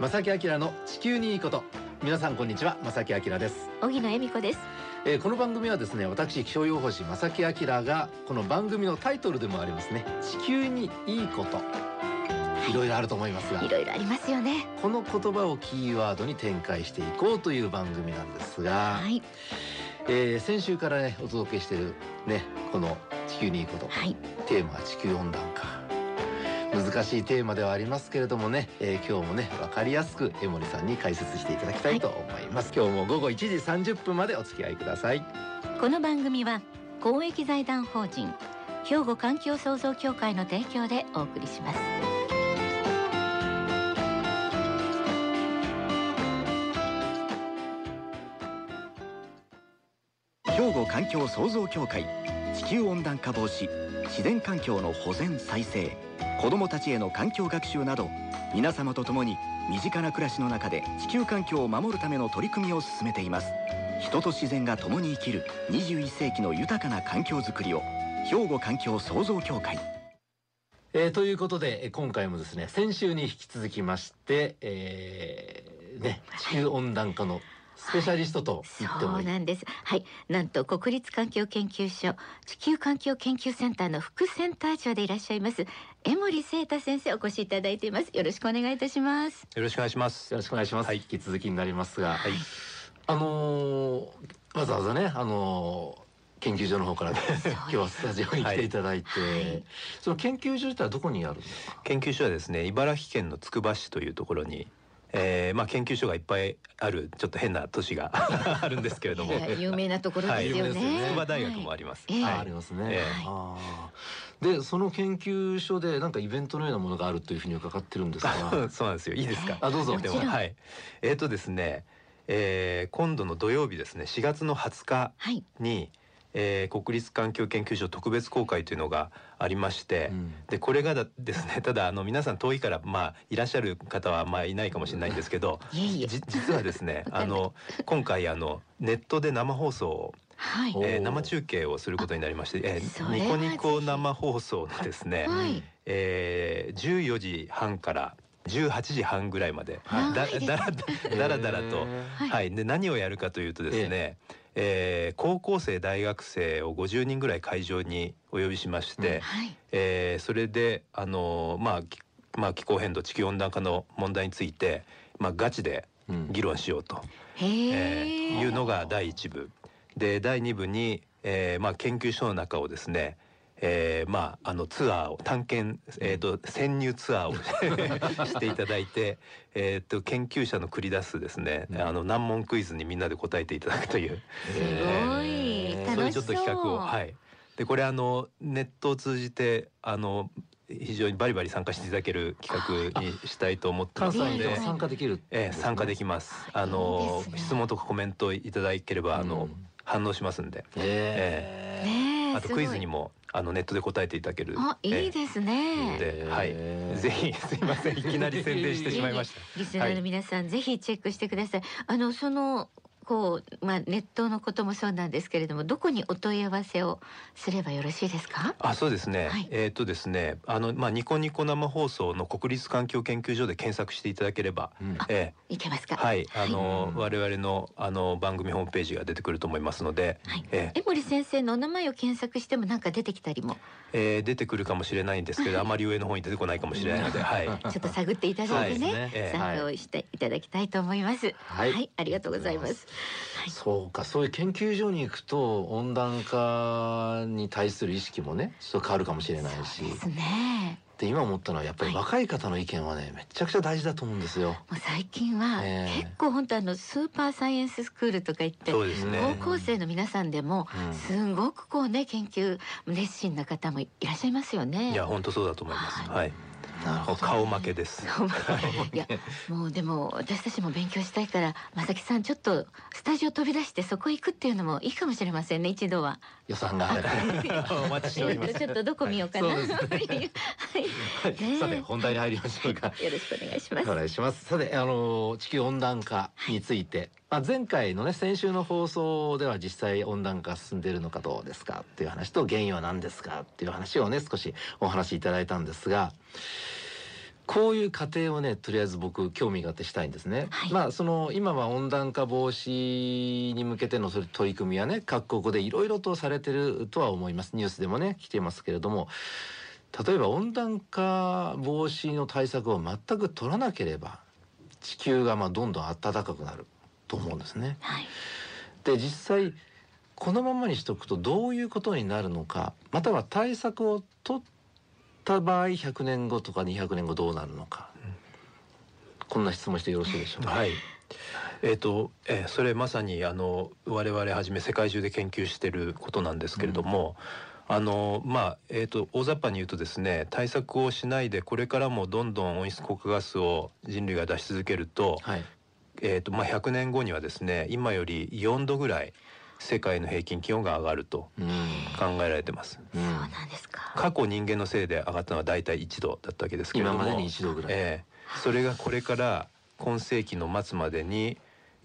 正木明の地球にいいこと。皆さんこんにちは正木明です、小木野恵美子です。えーこの番組はですね私気象予報士正木明がこの番組のタイトルでもありますね地球にいいこと。い。ろいろあると思いますが。いろいろありますよね。この言葉をキーワードに展開していこうという番組なんですが、はい。えー先週からねお届けしているねこの地球にいいこと、はい。テーマは地球温暖化難しいテーマではありますけれどもね、えー今日もね分かりやすく江森さんに解説していただきたいと思います、今日も午後1時30分までお付き合いください。この番組は公益財団法人兵庫環境創造協会の提供でお送りします。兵庫環境創造協会地球温暖化防止自然環境の保全再生子どもたちへの環境学習など皆様と共に身近な暮らしの中で地球環境を守るための取り組みを進めています。人と自然が共に生きる21世紀の豊かな環境づくりを兵庫環境創造協会。えーということでえ今回もですね先週に引き続きまして、えーね、地球温暖化のスペシャリストと言ってそうもいい、なんです。はい。なんと国立環境研究所地球環境研究センターの副センター長でいらっしゃいます江森聖太先生お越しいただいています。よろしくお願いいたします。よろしくお願いします。よろしくお願いします、はい。引き続きになりますが、はい。あのーわざわざねあのー研究所の方から今日はスタジオに来ていただいて、はい。その研究所自体はどこにあるんですか？研究所はですね、茨城県のつくば市というところに、えー、まあ研究所がいっぱいあるちょっと変な都市が あるんですけれども、有名なところですよね、はい。有名ですよね。筑波大学もあります。はいはい。ありますね、えー。でその研究所でなんかイベントのようなものがあるというふうに伺ってるんですが。そうなんですよ。いいですか？あどうぞ。ではい。えっ、とですね、えー、今度の土曜日ですね、4月の20日はい。に、えー、国立環境研究所特別公開というのがありまして、うん。でこれがだですね ただあの皆さん遠いからまあいらっしゃる方はまあいないかもしれないんですけど 実はですねあの今回あのネットで生放送を、はい。おえー生中継をすることになりまして、えーニコニコ生放送のですね、はい。えー、14時半から18時半ぐらいまでだ長いですね。だらだらだらと、へはい、で何をやるかというとですね、えー高校生大学生を50人ぐらい会場にお呼びしまして、はい。えーそれであのーまあきまあ気候変動地球温暖化の問題についてまあガチでーうん。議論しようと、へええ、ーいうのが第一部。で第二部に、えーまあ研究所の中をですねえーまああのツアーを探検えっ、と潜入ツアーを していただいてえっと研究者の繰り出すですね、うん。あの難問クイズにみんなで答えていただくという。すごい。へーそういうちょっと企画をはい。でこれあのネットを通じてあの非常にバリバリ参加していただける企画にしたいと思ってま関すので参加できる、ええ参加できます。あの質問とかコメントいただければあの、うん。反応しますんで、えねえあとクイズにもあのネットで答えていただける。あいいす。ですね、ではいぜひすいませんいきなり宣伝してしまいました。リスナーの皆さん、ぜひチェックしてください。あのそのこうまあネットのこともそうなんですけれども、どこにお問い合わせをすればよろしいですか？あそうですね、はいえっ、とですねあのまあニコニコ生放送の国立環境研究所で検索していただければ、うんえいけますか？えはいあの、はい我々のあの番組ホームページが出てくると思いますので、はい。ええ江森先生のお名前を検索してもなんか出てきたりも、えー出てくるかもしれないんですけど あまり上の方に出てこないかもしれないので、はい。ちょっと探っていただいてね、はいええ参加をしていただきたいと思います。はいありがとうございます。そうかそういう研究所に行くと温暖化に対する意識もねちょっと変わるかもしれないしそうですね。で今思ったのはやっぱりはい若い方の意見はねめちゃくちゃ大事だと思うんですよ。もう最近はええ結構本当あのスーパーサイエンススクールとか言ってね。高校生の皆さんでもうんすごくこうね研究熱心な方もいらっしゃいますよね。いや本当そうだと思います。ははい。なるほど顔負けです。いやもうでも私たちも勉強したいから正木さんちょっとスタジオ飛び出してそこ行くっていうのもいいかもしれませんね一度は。予算がある。お待ちしております。ちょっとどこ見ようかな。そうですねはい、さて本題に入りましょうか。よろしくお願いします。お願いします。さて、あの地球温暖化について、まあ前回のね先週の放送では実際温暖化進んでいるのかどうですかっていう話と原因は何ですかっていう話をね少しお話しいただいたんですが、こういう過程をねとりあえず僕興味があってしたいんですね。はい。まあその今は温暖化防止に向けてのそれ取り組みはね各国でいろいろとされてるとは思います。ニュースでもね来てますけれども。例えば温暖化防止の対策を全く取らなければ地球がまあどんどん暖かくなる。と思うんですね。はい。で実際このままにしておくとどういうことになるのかまたは対策を取った場合100年後とか200年後どうなるのか、こんな質問してよろしいでしょうか？はい。えーとえーそれまさにあの我々はじめ世界中で研究していることなんですけれども、あのまあえー、と大雑把に言うとですね対策をしないでこれからもどんどん温室効果ガスを人類が出し続けると,、はい、えーとまあ、100年後にはですね今より4度ぐらい世界の平均気温が上がるとうん考えられてます。うんそうなんですか過去人間のせいで上がったのは大体1度だったわけですけれども今までに一度ぐらい。ええそれがこれから今世紀の末までに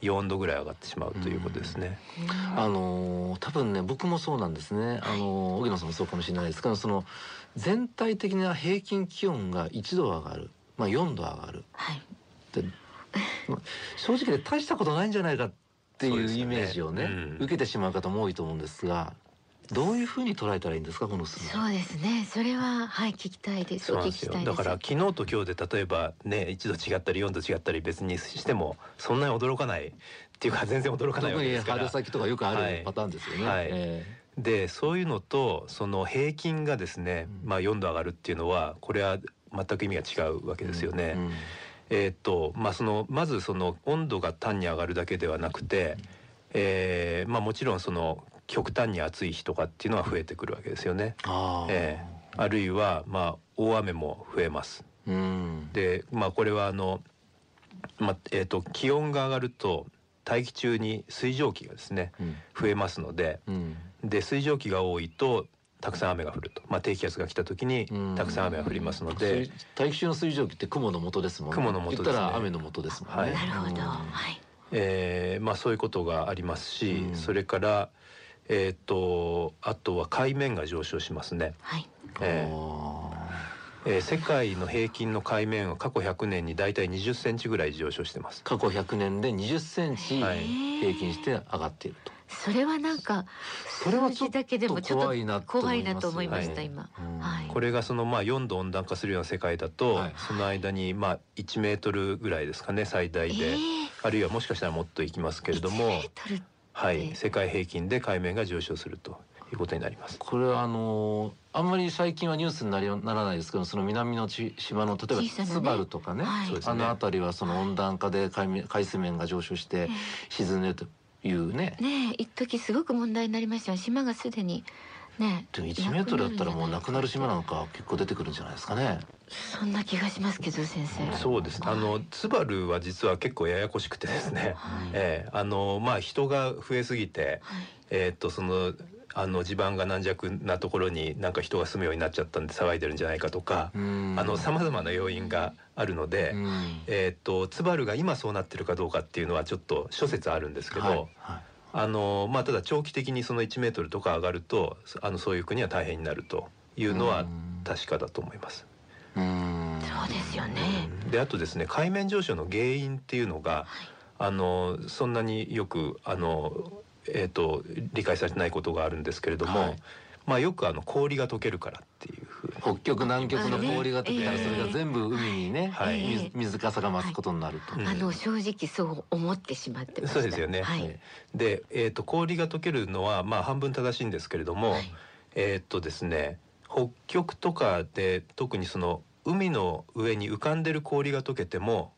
4度ぐらい上がってしまうということですね。あのー多分ね僕もそうなんですね。あのー荻野さんもそうかもしれないですけどその全体的な平均気温が1度上がる、まあ4度上がる。はいでまあ正直で大したことないんじゃないかっていうそうですよね。イメージをねうん。受けてしまう方も多いと思うんですがどういうふうに捉えたらいいんですかこの数字そうですね。それははい聞きたいです。だから昨日と今日で例えばね1度違ったり4度違ったり別にしてもそんなに驚かないっていうか全然驚かないわけですから。春。先とかよくあはい。るパターンですよね。はい。えでそういうのとその平均がですね、うん。まあ、4度上がるっていうのはこれは全く意味が違うわけえですよね。うんえーっとまあそのまずその温度が単に上がるだけではなくて、えーまあもちろんその極端に暑い日とかっていうのは増えてくるわけですよね。ああ、えーあるいはまあ大雨も増えます。うん、でまあこれはあのまあえーっと気温が上がると大気中に水蒸気がですねうん増えますのでうんで水蒸気が多いとたくさん雨が降ると、まあ、低気圧が来た時にうん。たくさん雨が降りますので。水、大気中の水蒸気って雲の元ですもんね。雲の元ですね。言ったら雨の元ですもんね。はい。なるほど。うんはい。えーまあ、そういうことがありますし、うん。それから、えー、とあとは海面が上昇しますね、はい。えあー。えー世界の平均の海面は過去100年にだいたい20センチぐらい上昇してます。ー過去100年で20センチはい。平均して上がっていると。それはなんかそれはちょっ数字だけでもちょっと怖いなと思怖いなと思いましたはい。今。これがそのまあ4度温暖化するような世界だと、はい。その間にまあ1メートルぐらいですかね最大で、えーあるいはもしかしたらもっといきますけれども1メートルはい、ええ世界平均で海面が上昇するということになります。これはあのーあんまり最近はニュースになりならないですけどその南のち島の例えば小さなね。ツバルとかね。はい。あの辺りはその温暖化で海面海水面が上昇して沈んでるというね。ねえ一時すごく問題になりましたよ。島がすでにねでも1メートルだったらもうなくなる島なんか結構出てくるんじゃないですかね。そんな気がしますけど先生。そうです。あのツバルは実は結構ややこしくてですね、はい。ええあのまあ人が増えすぎて、はい。えーっとそのあの地盤が軟弱なところになんか人が住むようになっちゃったんで騒いでるんじゃないかとか、うん。あの様々な要因があるので、うん。えーっとツバルが今そうなってるかどうかっていうのはちょっと諸説あるんですけど、はいはい。あのまあただ長期的にその1メートルとか上がるとあのそういう国は大変になるというのはうん。確かだと思います。うん。そうですよね。であとですね海面上昇の原因っていうのがあのそんなによくあの、えー、と理解されてないことがあるんですけれども、はい。まあよくあの氷が溶けるからっていうふうに。北極南極の氷が溶けたらええそれが全部海にね、はい。水水かさが増すことになると。うん。あの正直そう思ってしまってました。そうですよね。はい。で、えー、と氷が溶けるのはまあ半分正しいんですけれども、はい。えーっとですね北極とかで特にその海の上に浮かんでる氷が溶けても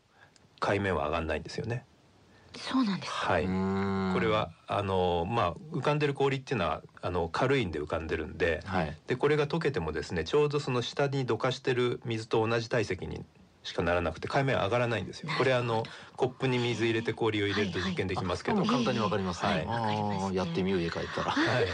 海面は上がんないんですよね。そうなんです。はい、うん。これはあのまあ浮かんでる氷っていうのはあの軽いんで浮かんでるんではい。でこれが溶けてもですねちょうどその下にどかしてる水と同じ体積にしかならなくて海面は上がらないんですよ。これあのコップに水入れて氷を入れると実験できますけど、簡単にわかりますね。はいやってみよう家帰ったら。はい、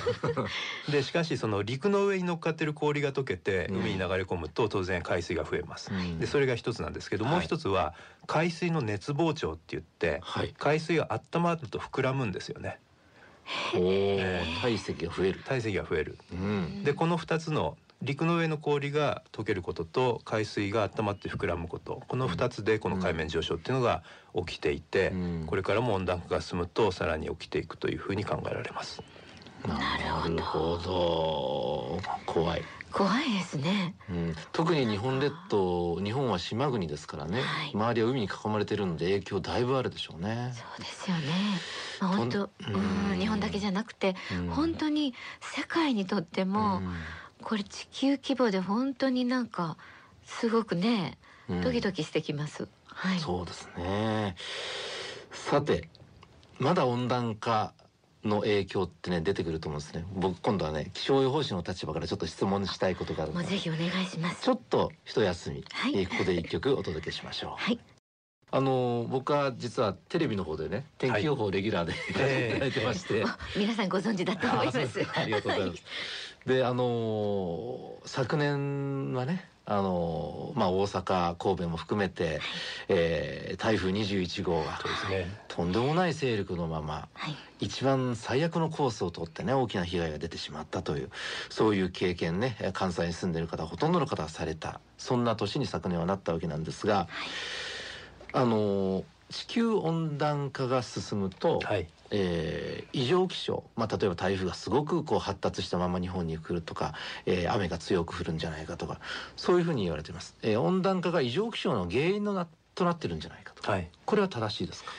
でしかしその陸の上に乗っかってる氷が溶けてうん海に流れ込むと当然海水が増えます。うんでそれが一つなんですけど、はいもう一つは海水の熱膨張って言ってはい。海水が温まると膨らむんですよね体積が増える。体積が増えるうん。でこの2つの陸の上の氷が溶けることと海水が温まって膨らむこと。この2つでこの海面上昇っていうのが起きていて、うん。これからも温暖化が進むとさらに起きていくというふうに考えられます。なるほど。怖い、怖いですね。うん、特に日本列島日本は島国ですからね、はい。周りは海に囲まれてるので影響だいぶあるでしょうね。そうですよね、まあ、本当うん日本だけじゃなくてうん。本当に世界にとってもこれ地球規模で本当になんかすごくねうん。ドキドキしてきます、はい。そうですね。さてまだ温暖化の影響ってね出てくると思うんですね。僕今度はね気象予報士の立場からちょっと質問したいことがあるのでもうぜひお願いします。ちょっと一休み、はい。えーここで一曲お届けしましょう。はい。あのー僕は実はテレビの方でね天気予報レギュラーで、ええ。いただいてまして、あ 皆さんご存知だと思います。ありがとうございます。であのー昨年はねあのーまあ大阪神戸も含めて、えー台風21号がね。とんでもない勢力のままはい一番最悪のコースを通ってね大きな被害が出てしまったというそういう経験ねえー関西に住んでいる方ほとんどの方がされたそんな年に昨年はなったわけなんですが、あのー地球温暖化が進むと、はい。えー異常気象、まあ、例えば台風がすごくこう発達したまま日本に来るとか、えー雨が強く降るんじゃないかとかそういうふうに言われています、えー温暖化が異常気象の原因のなとなってるんじゃないかと、はい。これは正しいですか？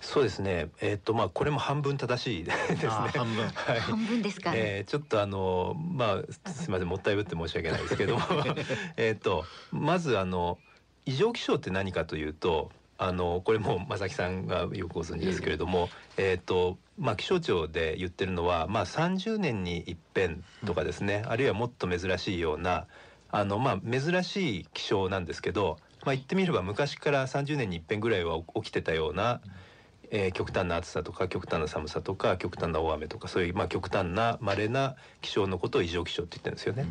そうですね。えっ、とまあこれも半分正しいですね。半分 はい。半分ですか、えーちょっとあのまあすみませんもったいぶって申し訳ないですけども えっとまずあの異常気象って何かというとあのこれも正木さんがよくご存知ですけれども、えっとまあ気象庁で言ってるのはまあ30年に一遍とかですね、あるいはもっと珍しいようなあのまあ珍しい気象なんですけど、まあ言ってみれば昔から30年に一遍ぐらいは起きてたような。えー極端な暑さとか極端な寒さとか極端な大雨とかそういうまあ極端な稀な気象のことを異常気象って言ってるんですよね。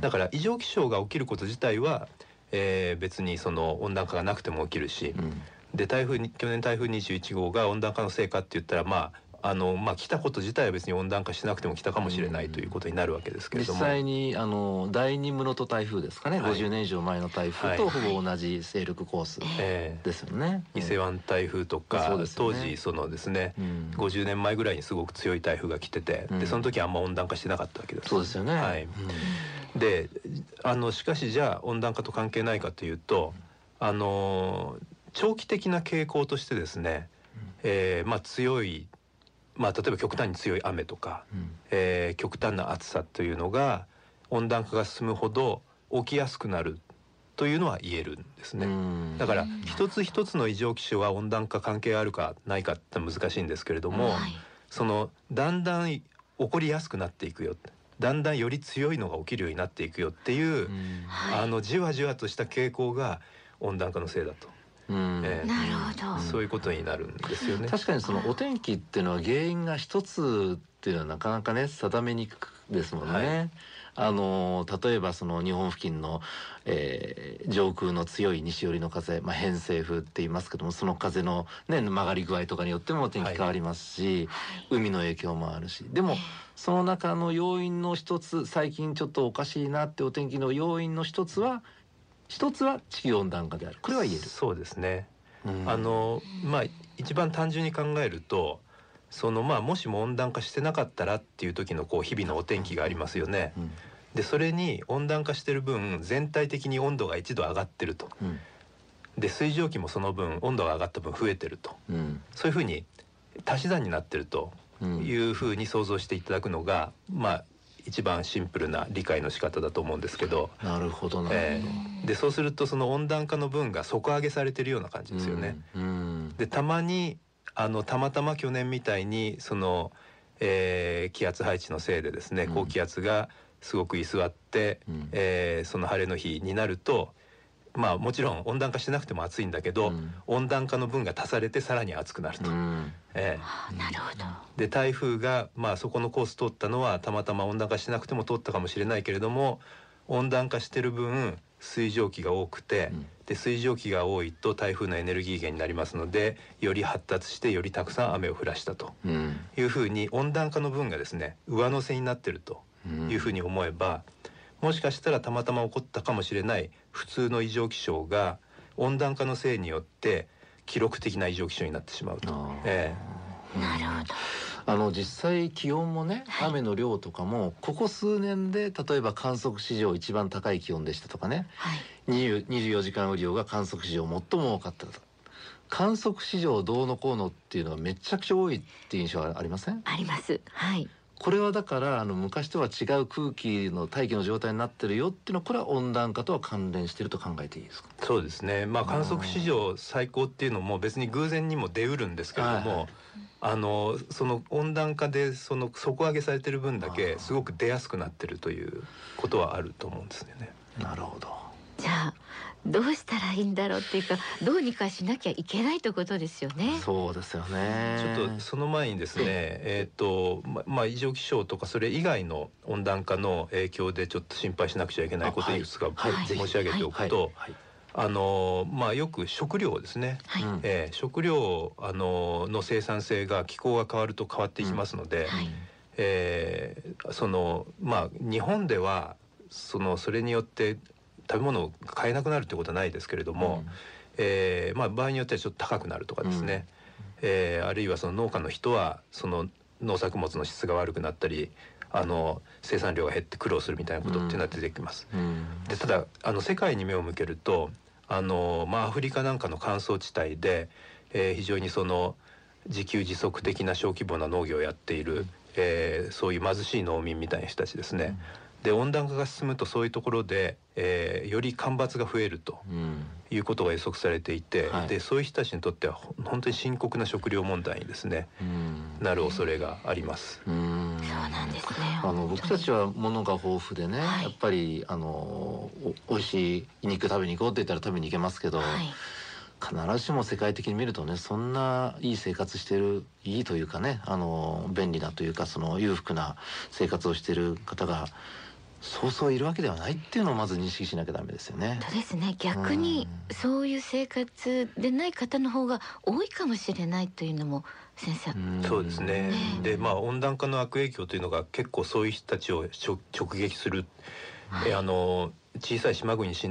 だから異常気象が起きること自体は、えー別にその温暖化がなくても起きるし、うんで台風に去年台風21号が温暖化のせいかって言ったらまああのまあ来たこと自体は別に温暖化しなくても来たかもしれないということになるわけですけれども。実際にあの第二室戸台風ですかね、はい。50年以上前の台風とはい。ほぼ同じ勢力コースえ。ですよね。ー伊勢湾台風とか、当時そのですね、うん。50年前ぐらいにすごく強い台風が来てて、うん。でその時はあんま温暖化してなかったわけです。そうですよね。はい。うん。であのしかしじゃあ温暖化と関係ないかというとあの長期的な傾向としてですね、えーまあ、強い、まあ、例えば極端に強い雨とか、うん。えー極端な暑さというのが温暖化が進むほど起きやすくなるというのは言えるんですね。うん。だから一つ一つの異常気象は温暖化関係あるかないかって難しいんですけれども、はい。そのだんだん起こりやすくなっていくよ。だんだんより強いのが起きるようになっていくよっていう、うあのじわじわとした傾向が温暖化のせいだと、うんえなるほど、そういうことになるんですよね。確かにそのお天気っていうのは原因が一つっていうのはなかなかね定めにくくですもんね。はい。あの例えばその日本付近の、えー上空の強い西寄りの風、まあ、偏西風って言いますけどもその風の、ね、曲がり具合とかによってもお天気変わりますし、海の影響もあるし。でもその中の要因の一つ最近ちょっとおかしいなってお天気の要因の一つは一つは地球温暖化であるこれは言える。そうですね。うんあのまあ一番単純に考えると。そのまあもしも温暖化してなかったらっていう時のこう日々のお天気がありますよね。うんでそれに温暖化してる分全体的に温度が1度上がってると。うんで水蒸気もその分温度が上がった分増えてると。うんそういうふうに足し算になってるとうんいうふうに想像していただくのが、まあ一番シンプルな理解の仕方だと思うんですけど、なるほどな。えーでそうするとその温暖化の分が底上げされてるような感じですよね。うん。うんでたまにあのたまたま去年みたいにその、えー気圧配置のせいでですねうん高気圧がすごく居座って、うんえーその晴れの日になるとまあもちろん温暖化してなくても暑いんだけど、うん。温暖化の分が足されてさらに暑くなると。うん。えあなるほど。ーで台風が、まあ、そこのコース通ったのはたまたま温暖化してなくても通ったかもしれないけれども温暖化してる分水蒸気が多くて、うん。で水蒸気が多いと台風のエネルギー源になりますのでより発達してよりたくさん雨を降らしたと。うん。いうふうに温暖化の分がですね上乗せになってるとうん。いうふうに思えば、もしかしたらたまたま起こったかもしれない普通の異常気象が温暖化のせいによって記録的な異常気象になってしまうと。あー。えなるほど。あの実際気温もね、はい。雨の量とかもここ数年で例えば観測史上一番高い気温でしたとかね。はい。20 24時間雨量が観測史上最も多かったと。観測史上どうのこうのっていうのはめちゃくちゃ多いっていう印象はありません？あります。はいこれはだからあの昔とは違う空気の大気の状態になってるよっていうのはこれは温暖化とは関連していると考えていいですか？えそうですね。まあ観測史上最高っていうのも別に偶然にも出うるんですけれども、はいはい。あのその温暖化でその底上げされてる分だけすごく出やすくなってるということはあると思うんですよね。なるほどじゃあどうしたらいいんだろうっていうかどうにかしなきゃいけないということですよね。そうですよね。ちょっとその前にですね、えっ、とままあ異常気象とかそれ以外の温暖化の影響でちょっと心配しなくちゃいけないことい。いくつかはい。申し上げておくと、はい。あのまあよく食料ですね。はい、うん。えー食料あのの生産性が気候が変わると変わっていきますので、はい。えーそのまあ日本ではそのそれによって食べ物を買えなくなるということはないですけれども、えーまあ場合によってはちょっと高くなるとかですね、えーあるいはその農家の人はその農作物の質が悪くなったりあの生産量が減って苦労するみたいなことっていうのは出てきます。うん。でただあの世界に目を向けるとあの、まあ、アフリカなんかの乾燥地帯で、えー非常にその自給自足的な小規模な農業をやっている、えーそういう貧しい農民みたいな人たちですね。で温暖化が進むとそういうところで、えーより干ばつが増えるとうん。いうことが予測されていて、はい。でそういう人たちにとっては本当に深刻な食料問題にですねうん。なる恐れがあります。うん。そうなんですねあの僕たちは物が豊富でね、はい。やっぱりあのお美味しい肉食べに行こうって言ったら食べに行けますけど、はい。必ずしも世界的に見るとねそんないい生活してるいいというかねあの便利なというかその裕福な生活をしてる方がそうそういるわけではないっていうのをまず認識しなきゃダメですよね。そうですね逆にうんそういう生活でない方の方が多いかもしれないというのも先生、んそうですね。うんで、まあ温暖化の悪影響というのが結構そういう人たちを直撃する。はあの小さい島国に住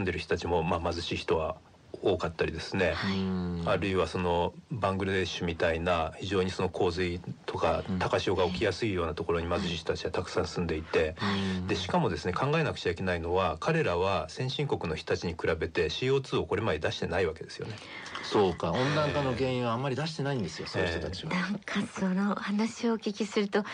んでる人たちもまあ貧しい人は多かったりですね。はいうんあるいはそのバングラデシュみたいな非常にその洪水とかうん高潮が起きやすいようなところに貧しい人たちはたくさん住んでいて。うんでしかもですね考えなくちゃいけないのは彼らは先進国の人たちに比べて CO2 をこれまで出してないわけですよね。そうか温暖化の原因はあんまり出してないんですよ、そういう人たちは。なんかその話をお聞きすると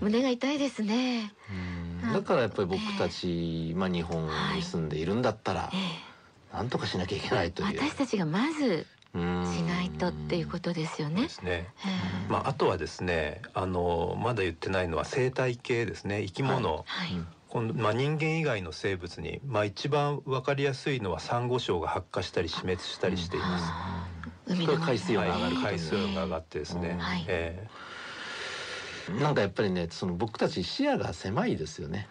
胸が痛いですね。うんだからやっぱり僕たち、まあ、日本に住んでいるんだったらえなんとかしなきゃいけないとえいう。私たちがまずうんしないとっていうことですよね。で。すね。ええ。まあ、あとはですねあのまだ言ってないのは生態系ですね。生き物、はい、うん今度まあ、人間以外の生物に、まあ、一番わかりやすいのはサンゴ礁が発火したり死滅したりしています。海水温が上がる。海水温が上がってですね、はい。え。なんかやっぱりねその僕たち視野が狭いですよね。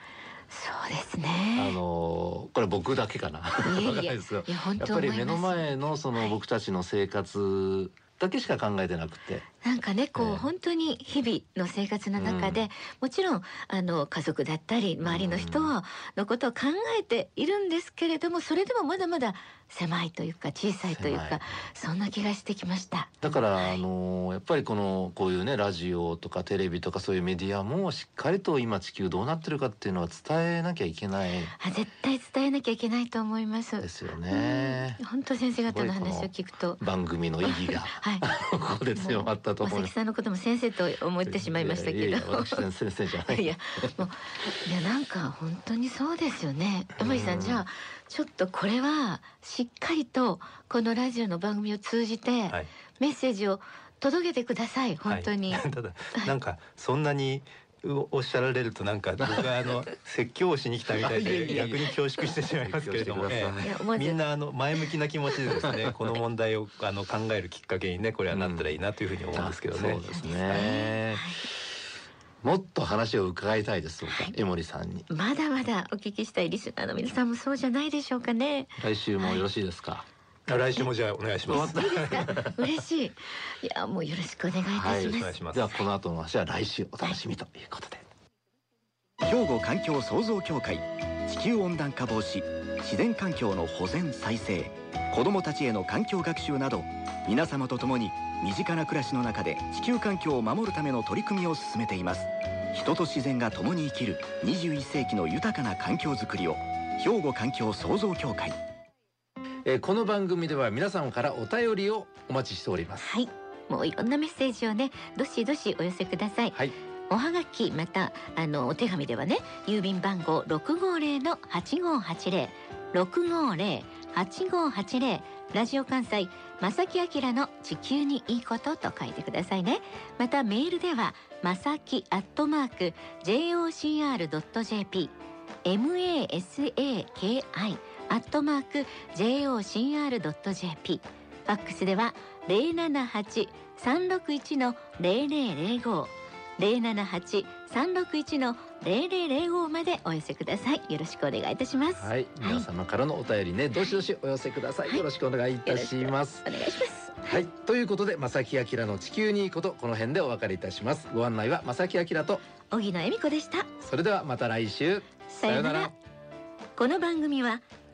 そうですあね。のこれ僕だけかな。いやわかんいやないですよいやっ。ぱり目の前のそはいの僕たちの生活だけしか考えてなくて、なんかねこう、ええ本当に日々の生活の中で、もちろんあの家族だったり周りの人うんのことを考えているんですけれどもそれでもまだまだ狭いというか小さいというかそんな気がしてきました。だから、はいあのやっぱりこのこういうねラジオとかテレビとかそういうメディアもしっかりと今地球どうなってるかっていうのは伝えなきゃいけないあ絶対伝えなきゃいけないと思います。ですよね。うん本当先生方の話を聞くと。番組の意義がはい。ここで強まったと思います。まさきさんのことも先生と思ってしまいましたけど。先生じゃない。いやもういやなんか本当にそうですよね。山森さうんんじゃあちょっとこれはしっかりとこのラジオの番組を通じてはいメッセージを届けてください。本当に。はいただなんかそんなにうおっしゃられるとなんか 僕があの説教をしに来たみたいで逆に恐縮してしまいますけれども、みんなあの前向きな気持ちでですね この問題をあの考えるきっかけにねこれはなったらいいなというふうに思うんですけどね。そうですね。もっと話を伺いたいです僕は江森さんに。まだまだお聞きしたいリスナーの皆さんもそうじゃないでしょうかね。来週もよろしいですか？来週もじゃあお願いします。嬉しい。いやもうよろしくお願いいたはいします。お願いしますではこの後の話は来週お楽しみということで。兵庫環境創造協会地球温暖化防止自然環境の保全再生子どもたちへの環境学習など皆様と共に身近な暮らしの中で地球環境を守るための取り組みを進めています人と自然が共に生きる21世紀の豊かな環境づくりを兵庫環境創造協会えーこの番組では皆さんからお便りをお待ちしております。はい。もういろんなメッセージをねどしどしお寄せください。はい。おはがきまたあのお手紙ではね郵便番号六五零の八五八零。六五零八五八零。ラジオ関西正木明の地球にいいことと書いてくださいね。またメールではまさきアットマーク jocr.jp masaki アットマーク jocr.jp ファックスでは零七八三六一の零零零五零七八三六一の零零零五までお寄せください。よろしくお願いいたします。はい、皆様からのお便りね、どしどしお寄せください。はいよろしくお願いいたします。お願いします。はい、ということで、正木明の地球にいいこと、この辺でお別れいたします。ご案内は正木明と、荻野恵美子でした。それではまた来週。さようなら。この番組は